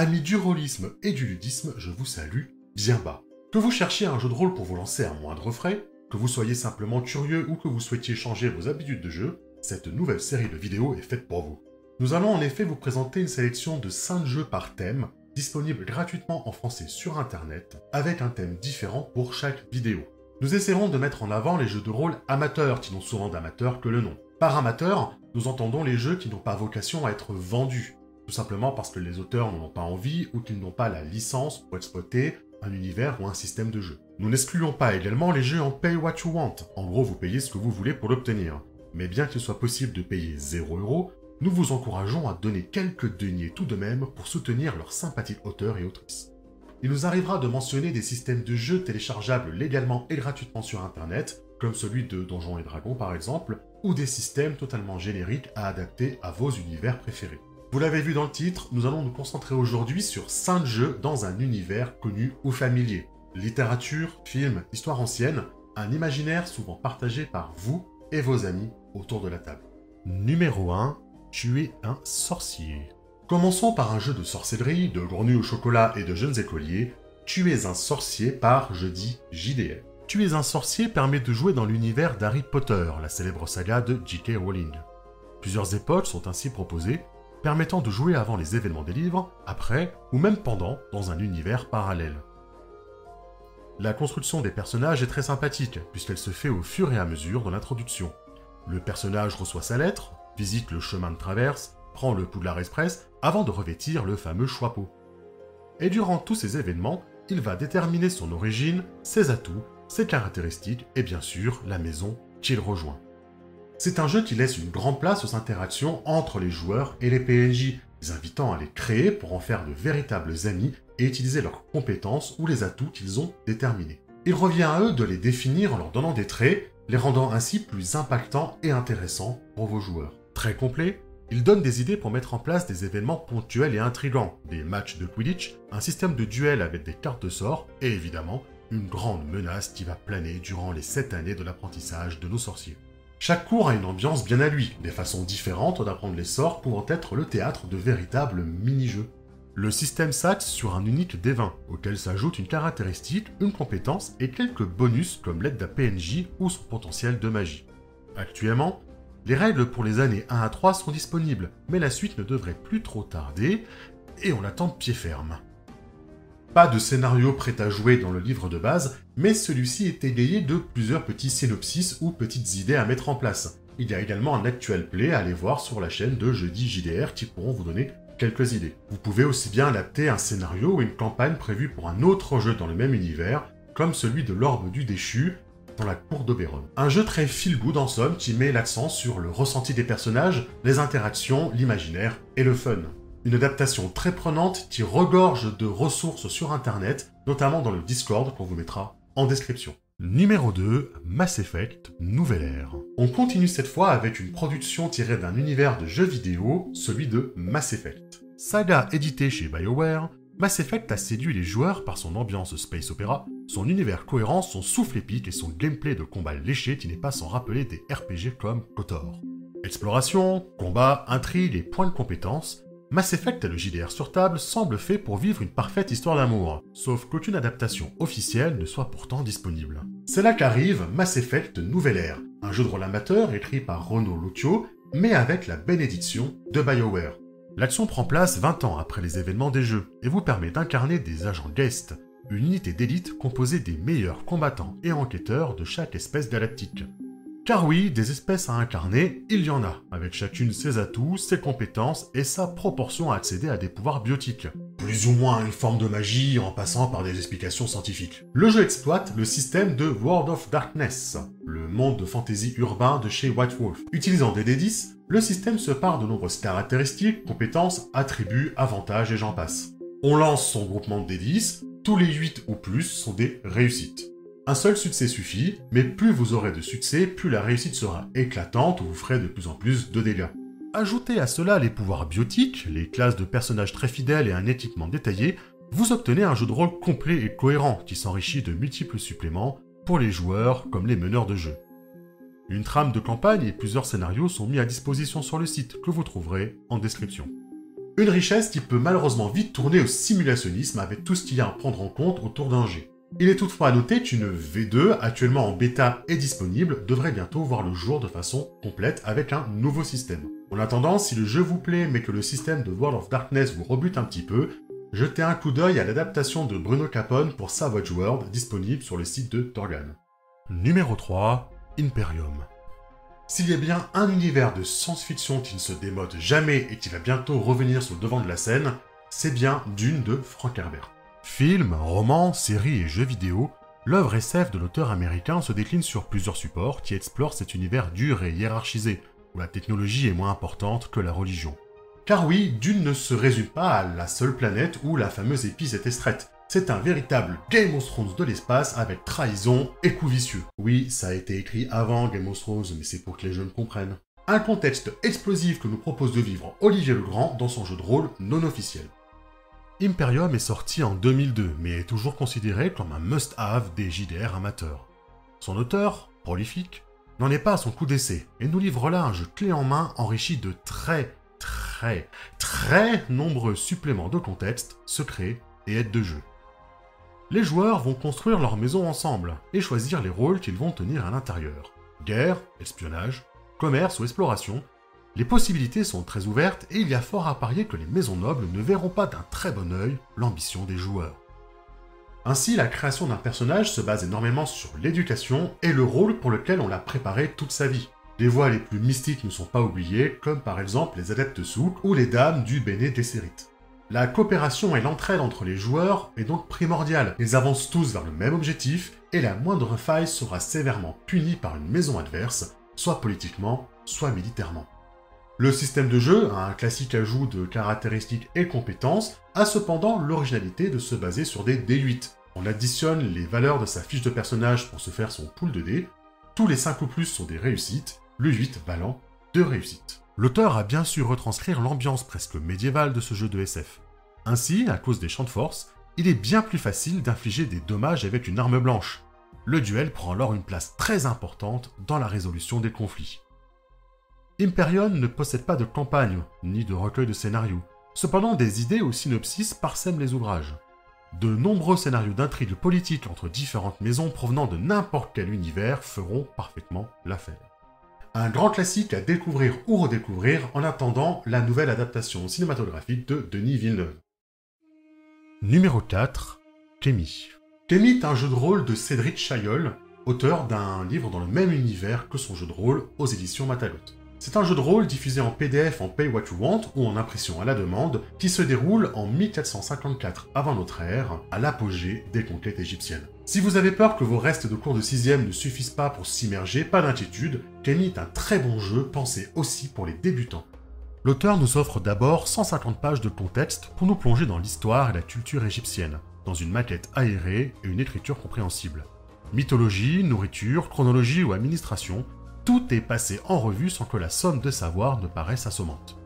Amis du rôlisme et du ludisme, je vous salue bien bas. Que vous cherchiez un jeu de rôle pour vous lancer à moindre frais, que vous soyez simplement curieux ou que vous souhaitiez changer vos habitudes de jeu, cette nouvelle série de vidéos est faite pour vous. Nous allons en effet vous présenter une sélection de 5 jeux par thème, disponibles gratuitement en français sur internet, avec un thème différent pour chaque vidéo. Nous essaierons de mettre en avant les jeux de rôle amateurs qui n'ont souvent d'amateurs que le nom. Par amateur, nous entendons les jeux qui n'ont pas vocation à être vendus, tout simplement parce que les auteurs n'en ont pas envie ou qu'ils n'ont pas la licence pour exploiter un univers ou un système de jeu. Nous n'excluons pas également les jeux en pay what you want, en gros vous payez ce que vous voulez pour l'obtenir. Mais bien qu'il soit possible de payer 0€, nous vous encourageons à donner quelques deniers tout de même pour soutenir leurs sympathiques auteurs et autrices. Il nous arrivera de mentionner des systèmes de jeux téléchargeables légalement et gratuitement sur Internet, comme celui de Donjons et Dragons par exemple, ou des systèmes totalement génériques à adapter à vos univers préférés. Vous l'avez vu dans le titre, nous allons nous concentrer aujourd'hui sur 5 jeux dans un univers connu ou familier. Littérature, films, histoire ancienne, un imaginaire souvent partagé par vous et vos amis autour de la table. Numéro 1. Tuer un sorcier. Commençons par un jeu de sorcellerie, de grenouilles au chocolat et de jeunes écoliers. Tuer un sorcier par jeudi JDR. Tuer un sorcier permet de jouer dans l'univers d'Harry Potter, la célèbre saga de J.K. Rowling. Plusieurs époques sont ainsi proposées, permettant de jouer avant les événements des livres, après ou même pendant dans un univers parallèle. La construction des personnages est très sympathique, puisqu'elle se fait au fur et à mesure dans l'introduction. Le personnage reçoit sa lettre, visite le chemin de traverse, prend le Poudlard Express, avant de revêtir le fameux choix-peau. Et durant tous ces événements, il va déterminer son origine, ses atouts ses caractéristiques et bien sûr la maison qu'il rejoint. C'est un jeu qui laisse une grande place aux interactions entre les joueurs et les PNJ, les invitant à les créer pour en faire de véritables amis et utiliser leurs compétences ou les atouts qu'ils ont déterminés. Il revient à eux de les définir en leur donnant des traits, les rendant ainsi plus impactants et intéressants pour vos joueurs. Très complet, il donne des idées pour mettre en place des événements ponctuels et intrigants, des matchs de Quidditch, un système de duel avec des cartes de sort et évidemment une grande menace qui va planer durant les 7 années de l'apprentissage de nos sorciers. Chaque cours a une ambiance bien à lui, des façons différentes d'apprendre les sorts pouvant être le théâtre de véritables mini-jeux. Le système s'axe sur un unique D20, auquel s'ajoute une caractéristique, une compétence et quelques bonus comme l'aide d'un PNJ ou son potentiel de magie. Actuellement, les règles pour les années 1 à 3 sont disponibles, mais la suite ne devrait plus trop tarder, et on l'attend de pied ferme. Pas de scénario prêt à jouer dans le livre de base, mais celui-ci est égayé de plusieurs petits synopsis ou petites idées à mettre en place. Il y a également un actual play à aller voir sur la chaîne de Jeudi JDR qui pourront vous donner quelques idées. Vous pouvez aussi bien adapter un scénario ou une campagne prévue pour un autre jeu dans le même univers, comme celui de l'Orbe du Déchu dans la cour d'Oberon. Un jeu très feel-good en somme qui met l'accent sur le ressenti des personnages, les interactions, l'imaginaire et le fun. Une adaptation très prenante qui regorge de ressources sur internet, notamment dans le Discord qu'on vous mettra en description. Numéro 2, Mass Effect Nouvelle Ère. On continue cette fois avec une production tirée d'un univers de jeux vidéo, celui de Mass Effect. Saga édité chez BioWare, Mass Effect a séduit les joueurs par son ambiance space opéra, son univers cohérent, son souffle épique et son gameplay de combat léché qui n'est pas sans rappeler des RPG comme KOTOR. Exploration, combat, intrigue et points de compétence, Mass Effect et le JDR sur table semblent faits pour vivre une parfaite histoire d'amour, sauf qu'aucune adaptation officielle ne soit pourtant disponible. C'est là qu'arrive Mass Effect Nouvelle Ère, un jeu de rôle amateur écrit par Renaud Lucchio, mais avec la bénédiction de BioWare. L'action prend place 20 ans après les événements des jeux et vous permet d'incarner des agents guest, une unité d'élite composée des meilleurs combattants et enquêteurs de chaque espèce galactique. Car oui, des espèces à incarner, il y en a, avec chacune ses atouts, ses compétences et sa proportion à accéder à des pouvoirs biotiques. Plus ou moins une forme de magie en passant par des explications scientifiques. Le jeu exploite le système de World of Darkness, le monde de fantasy urbain de chez White Wolf. Utilisant des D10, le système se part de nombreuses caractéristiques, compétences, attributs, avantages et j'en passe. On lance son groupement de D10, tous les 8 ou plus sont des réussites. Un seul succès suffit, mais plus vous aurez de succès, plus la réussite sera éclatante ou vous ferez de plus en plus de dégâts. Ajoutez à cela les pouvoirs biotiques, les classes de personnages très fidèles et un équipement détaillé, vous obtenez un jeu de rôle complet et cohérent qui s'enrichit de multiples suppléments pour les joueurs comme les meneurs de jeu. Une trame de campagne et plusieurs scénarios sont mis à disposition sur le site que vous trouverez en description. Une richesse qui peut malheureusement vite tourner au simulationnisme avec tout ce qu'il y a à prendre en compte autour d'un G. Il est toutefois à noter qu'une V2, actuellement en bêta et disponible, devrait bientôt voir le jour de façon complète avec un nouveau système. En attendant, si le jeu vous plaît mais que le système de World of Darkness vous rebute un petit peu, jetez un coup d'œil à l'adaptation de Bruno Capone pour Savage World disponible sur le site de Torgan. Numéro 3, Imperium. S'il y a bien un univers de science-fiction qui ne se démode jamais et qui va bientôt revenir sur le devant de la scène, c'est bien Dune de Frank Herbert. Film, roman, série et jeux vidéo, l'œuvre SF de l'auteur américain se décline sur plusieurs supports qui explorent cet univers dur et hiérarchisé, où la technologie est moins importante que la religion. Car oui, Dune ne se résume pas à la seule planète où la fameuse épice est extraite. C'est un véritable Game of Thrones de l'espace avec trahison et coup vicieux. Oui, ça a été écrit avant Game of Thrones, mais c'est pour que les jeunes comprennent. Un contexte explosif que nous propose de vivre Olivier Legrand dans son jeu de rôle non officiel. Imperium est sorti en 2002, mais est toujours considéré comme un must-have des JDR amateurs. Son auteur, prolifique, n'en est pas à son coup d'essai, et nous livre là un jeu clé en main enrichi de très, très, très nombreux suppléments de contexte, secrets et aides de jeu. Les joueurs vont construire leur maison ensemble et choisir les rôles qu'ils vont tenir à l'intérieur. Guerre, espionnage, commerce ou exploration, les possibilités sont très ouvertes et il y a fort à parier que les maisons nobles ne verront pas d'un très bon œil l'ambition des joueurs. Ainsi, la création d'un personnage se base énormément sur l'éducation et le rôle pour lequel on l'a préparé toute sa vie. Les voies les plus mystiques ne sont pas oubliées, comme par exemple les adeptes souk ou les dames du Béné. La coopération et l'entraide entre les joueurs est donc primordiale. Ils avancent tous vers le même objectif et la moindre faille sera sévèrement punie par une maison adverse, soit politiquement, soit militairement. Le système de jeu, un classique ajout de caractéristiques et compétences, a cependant l'originalité de se baser sur des D8. On additionne les valeurs de sa fiche de personnage pour se faire son pool de dés. Tous les 5 ou plus sont des réussites, le 8 valant 2 réussites. L'auteur a bien su retranscrire l'ambiance presque médiévale de ce jeu de SF. Ainsi, à cause des champs de force, il est bien plus facile d'infliger des dommages avec une arme blanche. Le duel prend alors une place très importante dans la résolution des conflits. Imperion ne possède pas de campagne, ni de recueil de scénarios. Cependant, des idées au synopsis parsèment les ouvrages. De nombreux scénarios d'intrigue politique entre différentes maisons provenant de n'importe quel univers feront parfaitement l'affaire. Un grand classique à découvrir ou redécouvrir en attendant la nouvelle adaptation cinématographique de Denis Villeneuve. Numéro 4. Kémy. Kémy est un jeu de rôle de Cédric Chaillol, auteur d'un livre dans le même univers que son jeu de rôle aux éditions Matalot. C'est un jeu de rôle diffusé en PDF en Pay What You Want ou en impression à la demande qui se déroule en 1454 avant notre ère, à l'apogée des conquêtes égyptiennes. Si vous avez peur que vos restes de cours de 6ème ne suffisent pas pour s'immerger, pas d'inquiétude, Kenny est un très bon jeu pensé aussi pour les débutants. L'auteur nous offre d'abord 150 pages de contexte pour nous plonger dans l'histoire et la culture égyptienne, dans une maquette aérée et une écriture compréhensible. Mythologie, nourriture, chronologie ou administration, tout est passé en revue sans que la somme de savoir ne paraisse assommante.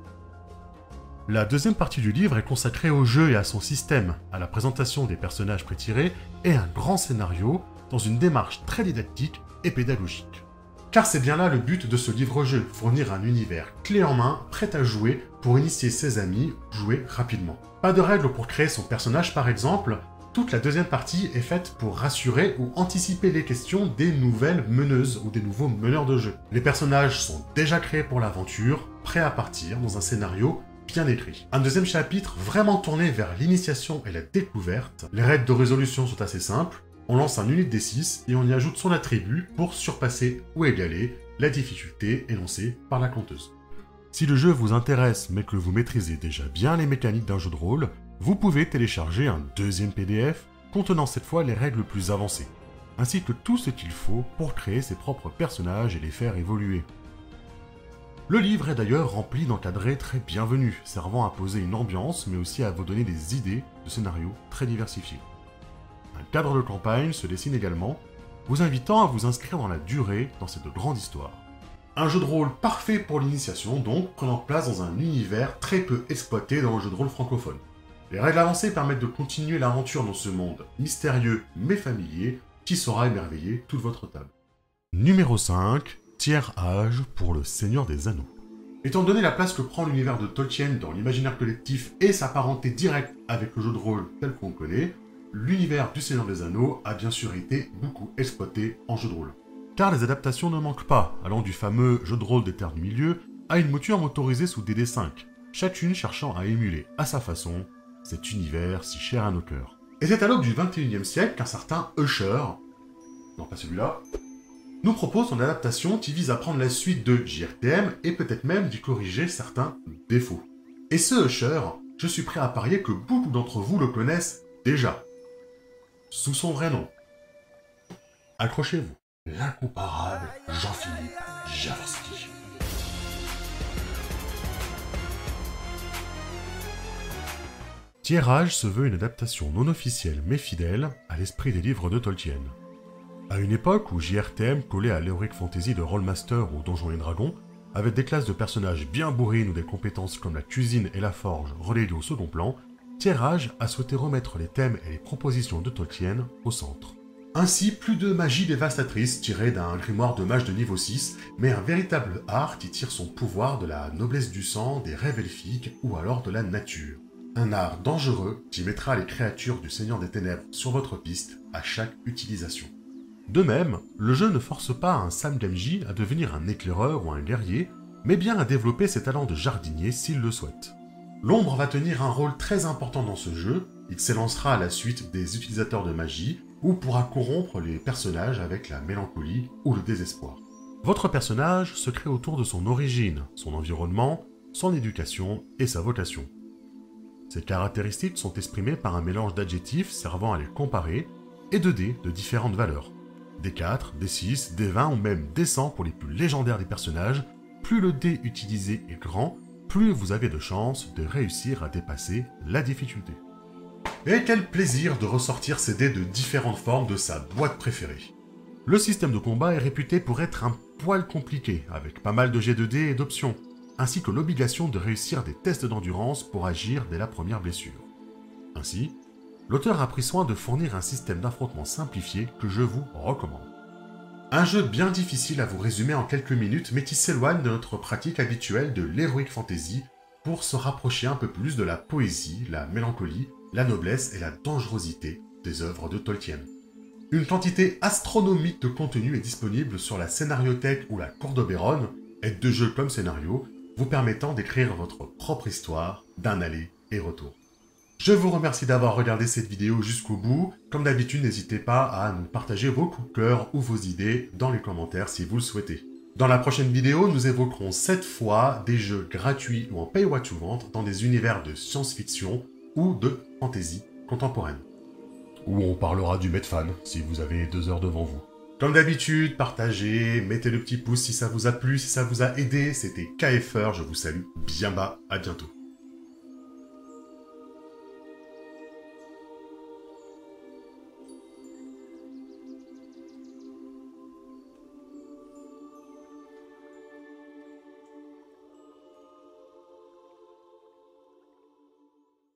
La deuxième partie du livre est consacrée au jeu et à son système, à la présentation des personnages prétirés et un grand scénario dans une démarche très didactique et pédagogique. Car c'est bien là le but de ce livre-jeu, fournir un univers clé en main, prêt à jouer pour initier ses amis, jouer rapidement. Pas de règles pour créer son personnage par exemple, toute la deuxième partie est faite pour rassurer ou anticiper les questions des nouvelles meneuses ou des nouveaux meneurs de jeu. Les personnages sont déjà créés pour l'aventure, prêts à partir dans un scénario bien écrit. Un deuxième chapitre vraiment tourné vers l'initiation et la découverte. Les règles de résolution sont assez simples. On lance un unité D6 et on y ajoute son attribut pour surpasser ou égaler la difficulté énoncée par la conteuse. Si le jeu vous intéresse mais que vous maîtrisez déjà bien les mécaniques d'un jeu de rôle, vous pouvez télécharger un deuxième PDF contenant cette fois les règles plus avancées, ainsi que tout ce qu'il faut pour créer ses propres personnages et les faire évoluer. Le livre est d'ailleurs rempli d'encadrés très bienvenus, servant à poser une ambiance mais aussi à vous donner des idées de scénarios très diversifiés. Un cadre de campagne se dessine également, vous invitant à vous inscrire dans la durée dans cette grande histoire. Un jeu de rôle parfait pour l'initiation donc, prenant place dans un univers très peu exploité dans le jeu de rôle francophone. Les règles avancées permettent de continuer l'aventure dans ce monde mystérieux mais familier qui saura émerveiller toute votre table. Numéro 5. Tiers âge pour le Seigneur des Anneaux. Étant donné la place que prend l'univers de Tolkien dans l'imaginaire collectif et sa parenté directe avec le jeu de rôle tel qu'on connaît, l'univers du Seigneur des Anneaux a bien sûr été beaucoup exploité en jeu de rôle. Car les adaptations ne manquent pas, allant du fameux jeu de rôle des Terres du Milieu à une mouture motorisée sous DD5, chacune cherchant à émuler à sa façon cet univers si cher à nos cœurs. Et c'est à l'aube du 21e siècle qu'un certain Usher, non pas celui-là, nous propose son adaptation qui vise à prendre la suite de JRTM et peut-être même d'y corriger certains défauts. Et ce Usher, je suis prêt à parier que beaucoup d'entre vous le connaissent déjà. Sous son vrai nom. Accrochez-vous. L'incomparable Jean-Philippe Javorski. Tierrage se veut une adaptation non officielle mais fidèle à l'esprit des livres de Tolkien. À une époque où JRTM collait à l'Heroic Fantasy de Rollmaster ou Donjons et Dragons, avec des classes de personnages bien bourrines ou des compétences comme la cuisine et la forge reléguées au second plan, Tierrage a souhaité remettre les thèmes et les propositions de Tolkien au centre. Ainsi, plus de magie dévastatrice tirée d'un grimoire de mage de niveau 6, mais un véritable art qui tire son pouvoir de la noblesse du sang, des rêves elfiques ou alors de la nature. Un art dangereux qui mettra les créatures du Seigneur des Ténèbres sur votre piste à chaque utilisation. De même, le jeu ne force pas un Sam Gamgee à devenir un éclaireur ou un guerrier, mais bien à développer ses talents de jardinier s'il le souhaite. L'ombre va tenir un rôle très important dans ce jeu, il s'élancera à la suite des utilisateurs de magie, ou pourra corrompre les personnages avec la mélancolie ou le désespoir. Votre personnage se crée autour de son origine, son environnement, son éducation et sa vocation. Ces caractéristiques sont exprimées par un mélange d'adjectifs servant à les comparer et de dés de différentes valeurs. D4, D6, D20 ou même D100 pour les plus légendaires des personnages, plus le dé utilisé est grand, plus vous avez de chances de réussir à dépasser la difficulté. Et quel plaisir de ressortir ces dés de différentes formes de sa boîte préférée. Le système de combat est réputé pour être un poil compliqué, avec pas mal de jets de dés et d'options, ainsi que l'obligation de réussir des tests d'endurance pour agir dès la première blessure. Ainsi, l'auteur a pris soin de fournir un système d'affrontement simplifié que je vous recommande. Un jeu bien difficile à vous résumer en quelques minutes, mais qui s'éloigne de notre pratique habituelle de l'heroic fantasy pour se rapprocher un peu plus de la poésie, la mélancolie, la noblesse et la dangerosité des œuvres de Tolkien. Une quantité astronomique de contenu est disponible sur la scénariothèque ou la cour d'Oberon, aide de jeu comme scénario, vous permettant d'écrire votre propre histoire d'un aller et retour. Je vous remercie d'avoir regardé cette vidéo jusqu'au bout. Comme d'habitude, n'hésitez pas à nous partager vos coups de cœur ou vos idées dans les commentaires si vous le souhaitez. Dans la prochaine vidéo, nous évoquerons cette fois des jeux gratuits ou en pay what you want dans des univers de science-fiction ou de fantasy contemporaine. Ou on parlera du Medfan si vous avez deux heures devant vous. Comme d'habitude, partagez, mettez le petit pouce si ça vous a plu, si ça vous a aidé. C'était KFR, je vous salue bien bas, à bientôt.